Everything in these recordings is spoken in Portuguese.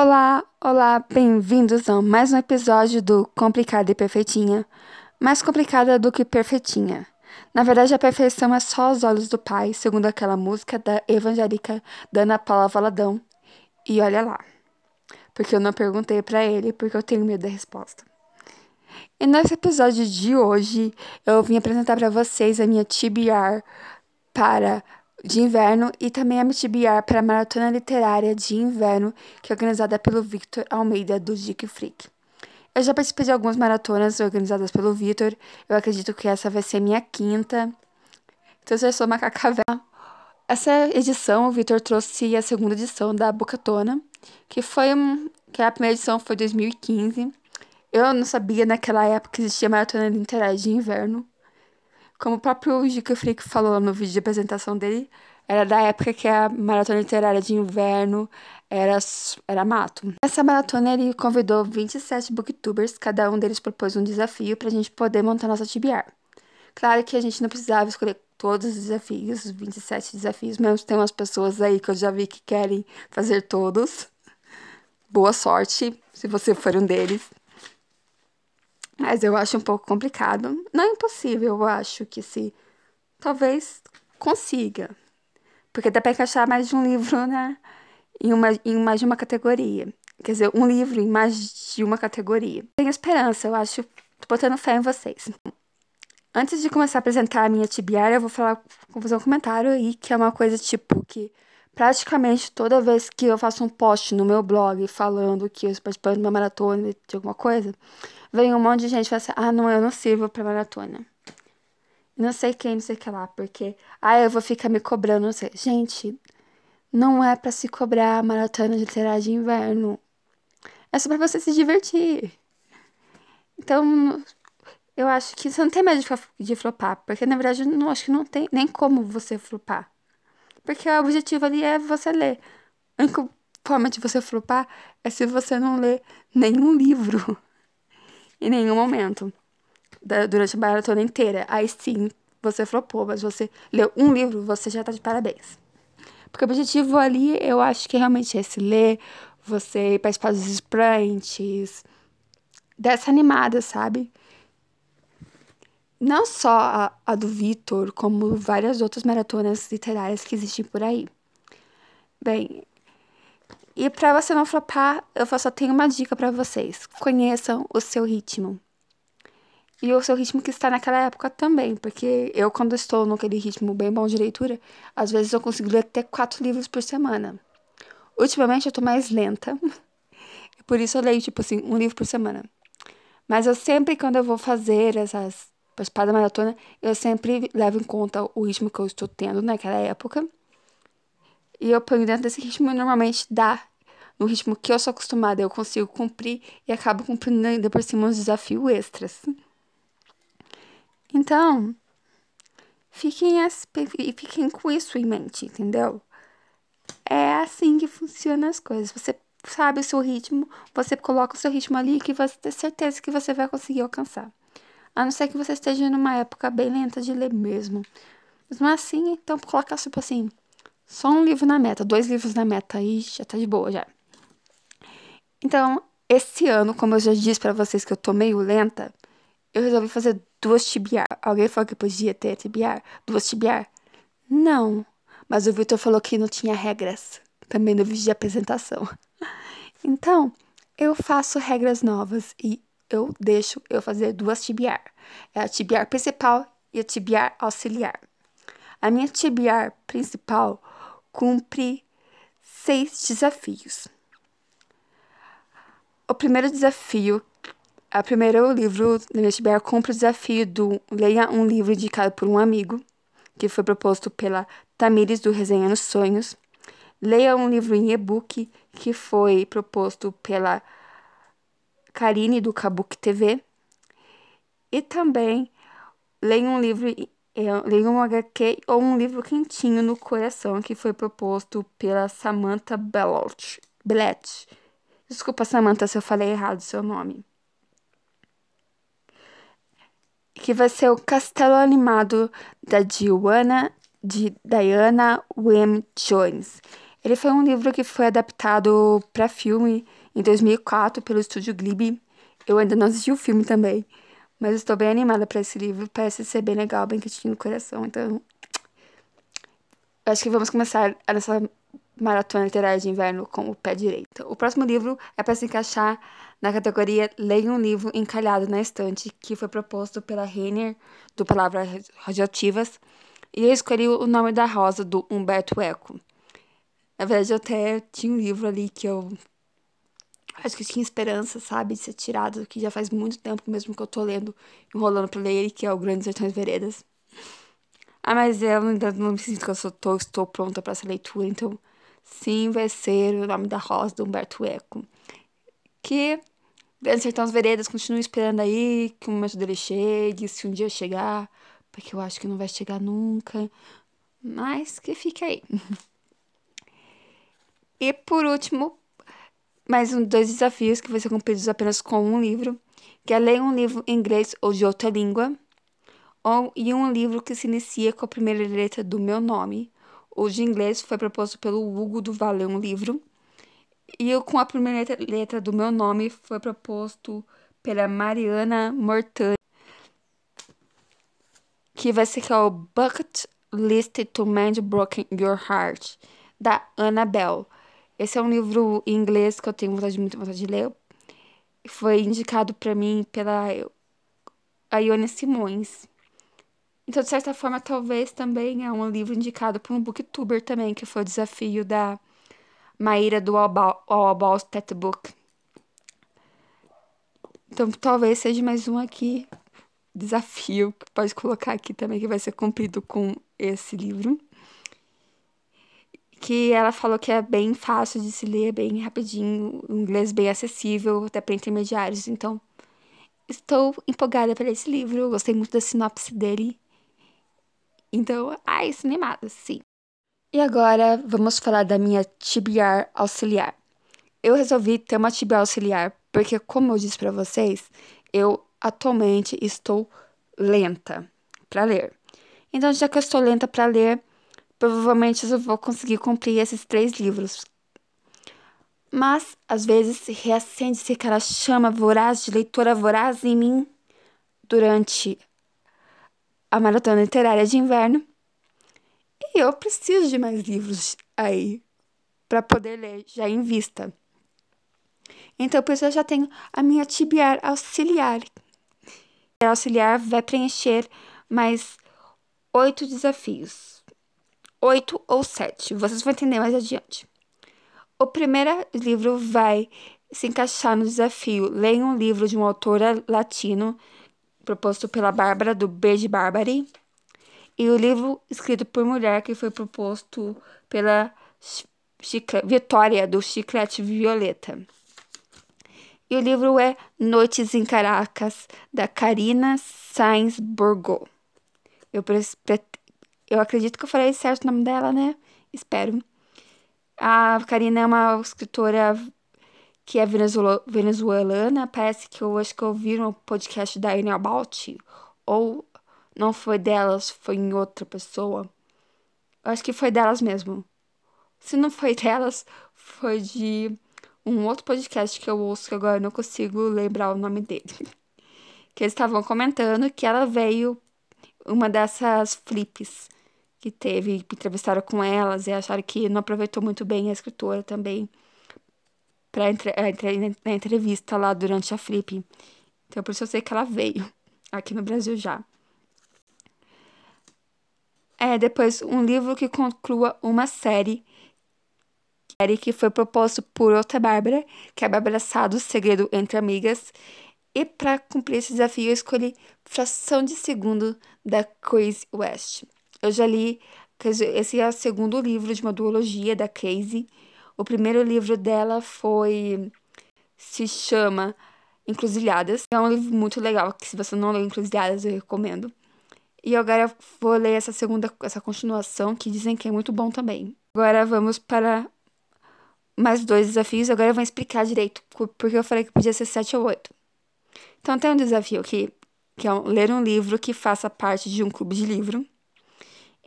Olá, olá, bem-vindos a mais um episódio do Complicada e Perfeitinha. Mais complicada do que perfeitinha. Na verdade, a perfeição é só aos olhos do Pai, segundo aquela música da evangélica da Ana Paula Valadão. E olha lá. Porque eu não perguntei para ele, porque eu tenho medo da resposta. E nesse episódio de hoje, eu vim apresentar para vocês a minha TBR para de inverno e também a MTBR para a Maratona Literária de Inverno, que é organizada pelo Victor Almeida, do Geek Freak. Eu já participei de algumas maratonas organizadas pelo Victor, eu acredito que essa vai ser minha quinta. Então, eu sou macaca. Essa edição, o Victor trouxe a segunda edição da Bucatona, que foi um, que a primeira edição foi 2015. Eu não sabia naquela época que existia maratona literária de inverno. Como o próprio Gica Freak falou no vídeo de apresentação dele, era da época que a maratona literária de inverno era, era mato. Nessa maratona ele convidou 27 booktubers, cada um deles propôs um desafio para a gente poder montar nossa TBR. Claro que a gente não precisava escolher todos os desafios, os 27 desafios, mesmo tem umas pessoas aí que eu já vi que querem fazer todos. Boa sorte, se você for um deles. Mas eu acho um pouco complicado. Não é impossível, eu acho que se. Talvez consiga. Porque dá pra encaixar mais de um livro, né? Em, uma, em mais de uma categoria. Quer dizer, um livro em mais de uma categoria. Tenho esperança, eu acho. Tô botando fé em vocês. Antes de começar a apresentar a minha tibiária, eu vou falar, vou fazer um comentário aí, que é uma coisa tipo que praticamente toda vez que eu faço um post no meu blog falando que eu estou participando de uma maratona de alguma coisa, vem um monte de gente e fala assim: ah, não, eu não sirvo pra maratona. Não sei quem, não sei o que lá, porque, ah, eu vou ficar me cobrando, não sei. Gente, não é para se cobrar a maratona de literária de inverno. É só pra você se divertir. Então, eu acho que você não tem medo de, de flopar, porque na verdade eu não acho que não tem nem como você flopar. Porque o objetivo ali é você ler. A única forma de você flopar é se você não ler nenhum livro em nenhum momento durante a maratona inteira. Aí sim, você flopou, mas você leu um livro, você já tá de parabéns. Porque o objetivo ali, eu acho que realmente é se ler, você participar dos sprints, dessa animada, sabe? Não só a, a do Vitor, como várias outras maratonas literárias que existem por aí. Bem, e para você não flopar, eu só tenho uma dica para vocês: conheçam o seu ritmo. E o seu ritmo que está naquela época também, porque eu, quando estou naquele ritmo bem bom de leitura, às vezes eu consigo ler até quatro livros por semana. Ultimamente eu tô mais lenta, por isso eu leio, tipo assim, um livro por semana. Mas eu sempre, quando eu vou fazer essas participar da maratona, eu sempre levo em conta o ritmo que eu estou tendo naquela época. E eu ponho dentro desse ritmo e normalmente dá no ritmo que eu sou acostumada, eu consigo cumprir e acabo cumprindo ainda por cima uns desafios extras. Então, fiquem, fiquem com isso em mente, entendeu? É assim que funcionam as coisas. Você sabe o seu ritmo, você coloca o seu ritmo ali que você tem certeza que você vai conseguir alcançar. A não ser que você esteja numa época bem lenta de ler mesmo. Mas não é assim, então coloca tipo assim, só um livro na meta, dois livros na meta, aí já tá de boa já. Então, esse ano, como eu já disse para vocês que eu tô meio lenta, eu resolvi fazer duas tibiar. Alguém falou que podia ter tibiar? Duas tibiar? Não. Mas o Victor falou que não tinha regras. Também no vídeo de apresentação. Então, eu faço regras novas e eu deixo eu fazer duas tibiar. É a tibiar principal e a tibiar auxiliar. A minha tibiar principal cumpre seis desafios. O primeiro desafio, a primeiro livro da minha tibiar cumpre o desafio do leia um livro indicado por um amigo, que foi proposto pela Tamires do Resenha nos Sonhos. Leia um livro em e-book que foi proposto pela Karine do Kabuki TV. E também leia um livro, é, leia um HQ ou um livro quentinho no coração que foi proposto pela Samantha. Bellet. Desculpa, Samantha, se eu falei errado o seu nome. Que vai ser o Castelo Animado da Diana, de Diana Wim Jones. Ele foi um livro que foi adaptado para filme em 2004 pelo estúdio Ghibli. Eu ainda não assisti o filme também, mas estou bem animada para esse livro. Parece ser bem legal, bem quentinho no coração. Então, acho que vamos começar essa maratona literária de inverno com o pé direito. O próximo livro é para se encaixar na categoria Leia um livro encalhado na estante, que foi proposto pela Renner, do Palavras Radioativas, e eu escolhi o nome da rosa, do Humberto Eco. Na verdade, eu até tinha um livro ali que eu acho que tinha esperança, sabe, de ser tirado, que já faz muito tempo mesmo que eu tô lendo, enrolando pra ler ele, que é o Grandes Sertões Veredas. Ah, mas eu ainda não me sinto que eu sou, tô, estou pronta para essa leitura, então sim, vai ser o nome da rosa do Humberto Eco. Que Grandes Sertões Veredas continue esperando aí que o momento dele chegue, se um dia chegar, porque eu acho que não vai chegar nunca, mas que fique aí. e por último, mais um, dois desafios que vão ser cumpridos apenas com um livro, que é ler um livro em inglês ou de outra língua, ou e um livro que se inicia com a primeira letra do meu nome. O de inglês foi proposto pelo Hugo do Valeu um livro, e eu, com a primeira letra, letra do meu nome foi proposto pela Mariana Mortani, que vai ser que é o Bucket List to Mend Broken Your Heart, da Annabelle. Esse é um livro em inglês que eu tenho vontade, muito vontade de ler. Foi indicado para mim pela Ione Simões. Então, de certa forma, talvez também é um livro indicado por um booktuber também, que foi o desafio da Maíra do All About That Book. Então, talvez seja mais um aqui, desafio, que pode colocar aqui também, que vai ser cumprido com esse livro que ela falou que é bem fácil de se ler, bem rapidinho, inglês bem acessível, até para intermediários. Então, estou empolgada para esse livro, gostei muito da sinopse dele. Então, ai, estou animada, sim. E agora, vamos falar da minha tibiar auxiliar. Eu resolvi ter uma tibiar auxiliar porque, como eu disse para vocês, eu atualmente estou lenta para ler. Então, já que eu estou lenta para ler, provavelmente eu vou conseguir cumprir esses três livros. Mas, às vezes, reacende-se aquela chama voraz de leitora voraz em mim durante a maratona literária de inverno. E eu preciso de mais livros aí para poder ler já em vista. Então, por isso eu já tenho a minha tibiar auxiliar. A auxiliar vai preencher mais oito desafios oito ou sete. Vocês vão entender mais adiante. O primeiro livro vai se encaixar no desafio. Leia um livro de um autor latino proposto pela Bárbara do Beijo Barbary e o livro escrito por mulher que foi proposto pela Vitória do Chiclete Violeta. E o livro é Noites em Caracas, da Karina Sainz Borgo. Eu eu acredito que eu falei certo o nome dela, né? Espero. A Karina é uma escritora que é venezuelana. Parece que eu acho que eu ouvi no podcast da Anne About. Ou não foi delas, foi em outra pessoa. Eu acho que foi delas mesmo. Se não foi delas, foi de um outro podcast que eu ouço que agora eu não consigo lembrar o nome dele. Que eles estavam comentando que ela veio uma dessas flips que teve, que entrevistaram com elas e acharam que não aproveitou muito bem a escritora também para entre, na entrevista lá durante a Flip. Então, por isso eu sei que ela veio aqui no Brasil já. É, depois, um livro que conclua uma série que foi proposto por outra Bárbara, que é a Bárbara Sado, Segredo Entre Amigas. E para cumprir esse desafio, eu escolhi Fração de Segundo, da Crazy West. Eu já li, esse é o segundo livro de uma duologia da Casey. O primeiro livro dela foi se chama Encruzilhadas. É um livro muito legal, que se você não leu Encruzilhadas, eu recomendo. E agora vou ler essa segunda, essa continuação, que dizem que é muito bom também. Agora vamos para mais dois desafios. Agora eu vou explicar direito, porque eu falei que podia ser sete ou oito. Então tem um desafio aqui, que é ler um livro que faça parte de um clube de livro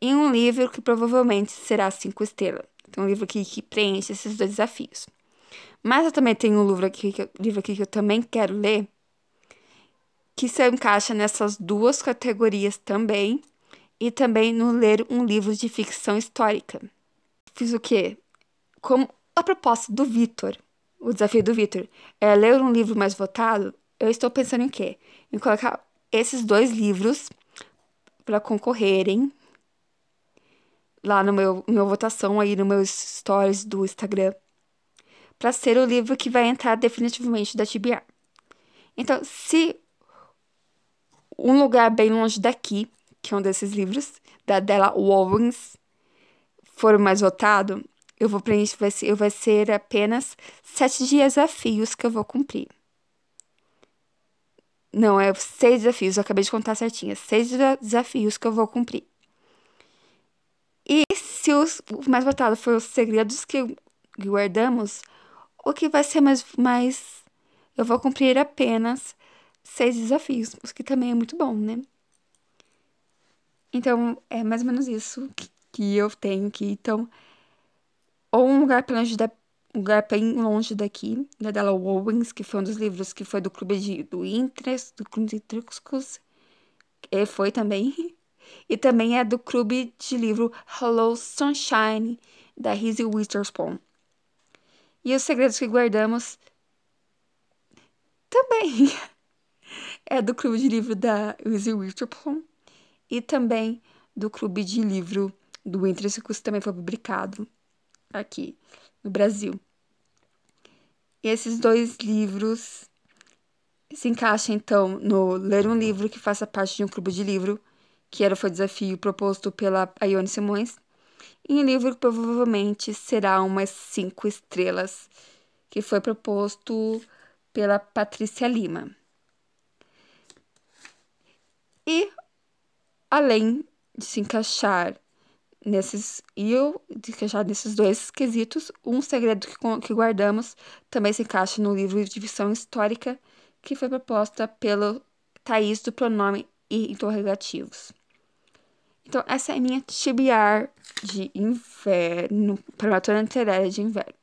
em um livro que provavelmente será cinco estrelas. Então, um livro aqui que preenche esses dois desafios. Mas eu também tenho um livro aqui, que, livro aqui que eu também quero ler, que se encaixa nessas duas categorias também, e também no ler um livro de ficção histórica. Fiz o quê? Como a proposta do Vitor, o desafio do Vitor, é ler um livro mais votado, eu estou pensando em quê? Em colocar esses dois livros para concorrerem lá no meu, meu votação aí no meus stories do Instagram para ser o livro que vai entrar definitivamente da TBR. Então, se um lugar bem longe daqui, que é um desses livros, da Della Owens, for mais votado, eu vou preencher, vai ser, vai ser apenas sete desafios que eu vou cumprir. Não, é seis desafios, eu acabei de contar certinho. Seis desafios que eu vou cumprir. E se os, o mais votado for os segredos que guardamos, o que vai ser mais, mais. Eu vou cumprir apenas seis desafios, o que também é muito bom, né? Então, é mais ou menos isso que, que eu tenho aqui. Então, ou um lugar bem longe, da, um lugar bem longe daqui, da Della Owens, que foi um dos livros que foi do Clube de, do Interest, do Clube de Trucos, e foi também. E também é do clube de livro Hello Sunshine, da Reese Witherspoon. E os segredos que guardamos também é do clube de livro da Reese Witherspoon e também do clube de livro do Interest, que também foi publicado aqui no Brasil. E esses dois livros se encaixam, então, no ler um livro que faça parte de um clube de livro, que era o desafio proposto pela Ione Simões, e um livro que provavelmente será umas cinco estrelas, que foi proposto pela Patrícia Lima. E, além de se encaixar nesses e eu encaixar nesses dois quesitos, um segredo que, que guardamos também se encaixa no livro de ficção histórica que foi proposta pelo Thaís do pronome e interrogativos. Então, essa é a minha TBR de inverno, para maratona literária de inverno.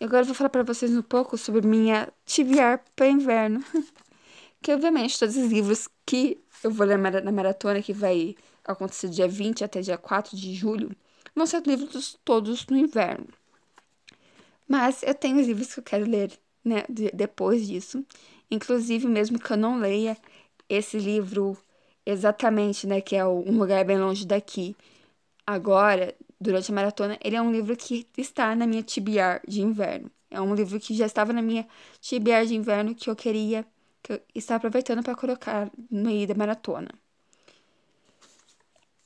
E agora eu vou falar para vocês um pouco sobre minha TBR para inverno. que, obviamente, todos os livros que eu vou ler na maratona, que vai acontecer dia 20 até dia 4 de julho, vão ser livros todos no inverno. Mas eu tenho os livros que eu quero ler né, de, depois disso. Inclusive, mesmo que eu não leia esse livro exatamente, né, que é Um Lugar Bem Longe Daqui, agora, durante a maratona, ele é um livro que está na minha TBR de inverno. É um livro que já estava na minha TBR de inverno que eu queria, que eu estava aproveitando para colocar no meio da maratona.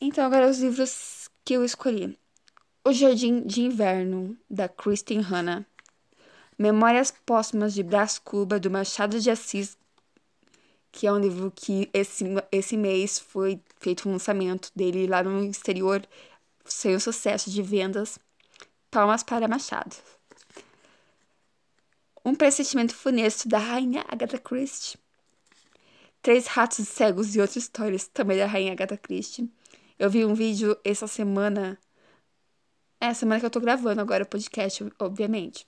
Então, agora os livros que eu escolhi. O Jardim de Inverno, da Kristen Hanna. Memórias Póstumas de Brás Cuba, do Machado de Assis, que é um livro que esse, esse mês foi feito um lançamento dele lá no exterior, sem o sucesso de vendas. Palmas para Machado. Um pressentimento funesto da rainha Agatha Christie. Três ratos cegos e outras histórias, também da rainha Agatha Christie. Eu vi um vídeo essa semana. É semana que eu tô gravando agora o podcast, obviamente.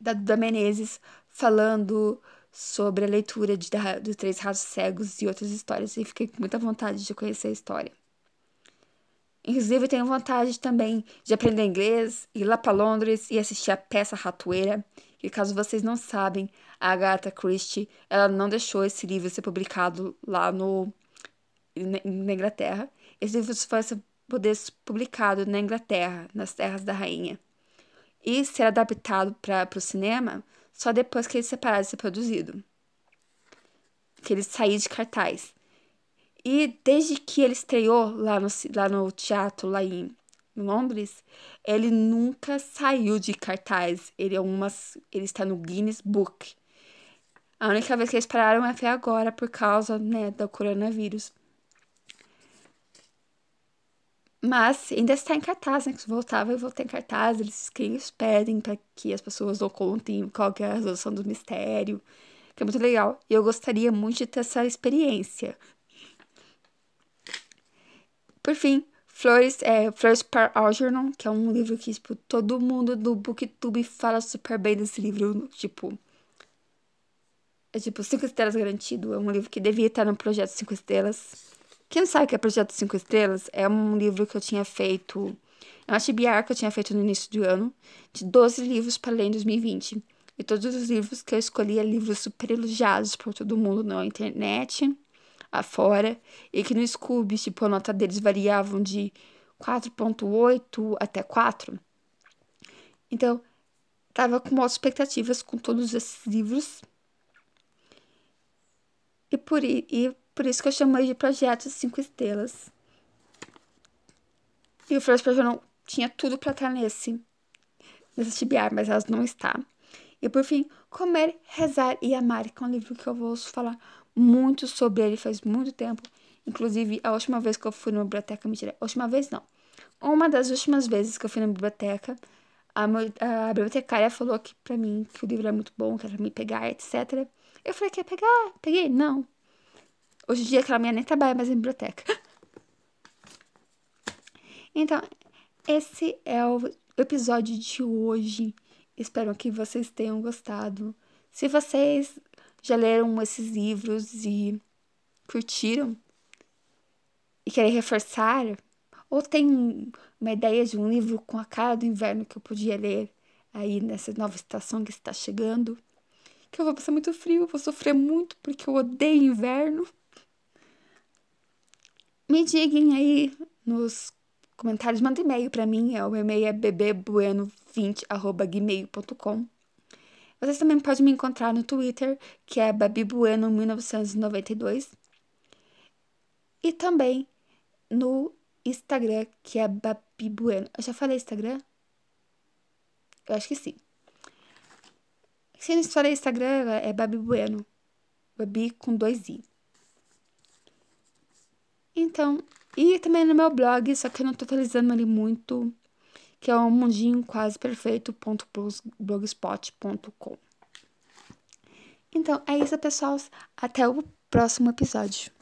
Da Duda Menezes falando sobre a leitura de, da, dos Três Ratos Cegos e outras histórias. E fiquei com muita vontade de conhecer a história. Inclusive, tenho vontade também de aprender inglês, ir lá para Londres e assistir a peça Ratoeira. Que, caso vocês não sabem, a Agatha Christie ela não deixou esse livro ser publicado lá no, na Inglaterra. Esse livro só vai poder ser publicado na Inglaterra, nas Terras da Rainha, e ser adaptado para o cinema só depois que ele separar de ser produzido. Que ele sair de cartaz. E desde que ele estreou lá no, lá no teatro, lá em Londres, ele nunca saiu de cartaz. Ele é umas, ele está no Guinness Book. A única vez que eles pararam é foi agora por causa, né, do coronavírus. Mas ainda está em cartaz, né? Que voltava e voltar em cartaz. Eles, que eles pedem para que as pessoas não contem qual é a resolução do mistério. Que é muito legal. E eu gostaria muito de ter essa experiência. Por fim, Flores, é, Flores para Algernon, que é um livro que, tipo, todo mundo do Booktube fala super bem desse livro. Tipo, é tipo, cinco estrelas garantido. É um livro que devia estar no projeto cinco estrelas. Quem não sabe que é projeto cinco estrelas? É um livro que eu tinha feito. É uma TBR que eu tinha feito no início do ano, de 12 livros para ler em 2020. E todos os livros que eu escolhi eram livros super elogiados por todo mundo na internet, afora. E que no Scooby, tipo, a nota deles variavam de 4.8 até 4. Então, tava com muitas expectativas com todos esses livros. E por, e por isso que eu chamei de projeto 5 estrelas. E o Flores não tinha tudo para estar nesse, nesse TBR, mas elas não está. E por fim, Comer, Rezar e Amar, que é um livro que eu vou falar muito sobre ele faz muito tempo. Inclusive, a última vez que eu fui na biblioteca, mentira, a última vez não. Uma das últimas vezes que eu fui na biblioteca, a, a bibliotecária falou que pra mim que o livro é muito bom, que era pra me pegar, etc. Eu falei, quer pegar? Peguei? Não. Hoje em dia aquela minha nem trabalha mais em biblioteca. Então, esse é o episódio de hoje. Espero que vocês tenham gostado. Se vocês já leram esses livros e curtiram e querem reforçar, ou tem uma ideia de um livro com a cara do inverno que eu podia ler aí nessa nova estação que está chegando, que eu vou passar muito frio, vou sofrer muito porque eu odeio inverno. Me digam aí nos comentários, manda e-mail para mim, é o e-mail é bebebueno20@gmail.com. Vocês também podem me encontrar no Twitter, que é babibueno1992. E também no Instagram, que é babibueno. Eu já falei Instagram? Eu acho que sim. Se não falei Instagram, é babibueno. Babi com dois i. Então, e também no meu blog, só que eu não tô atualizando ele muito, que é o mundinho quase perfeito.blogspot.com. Então, é isso, pessoal. Até o próximo episódio.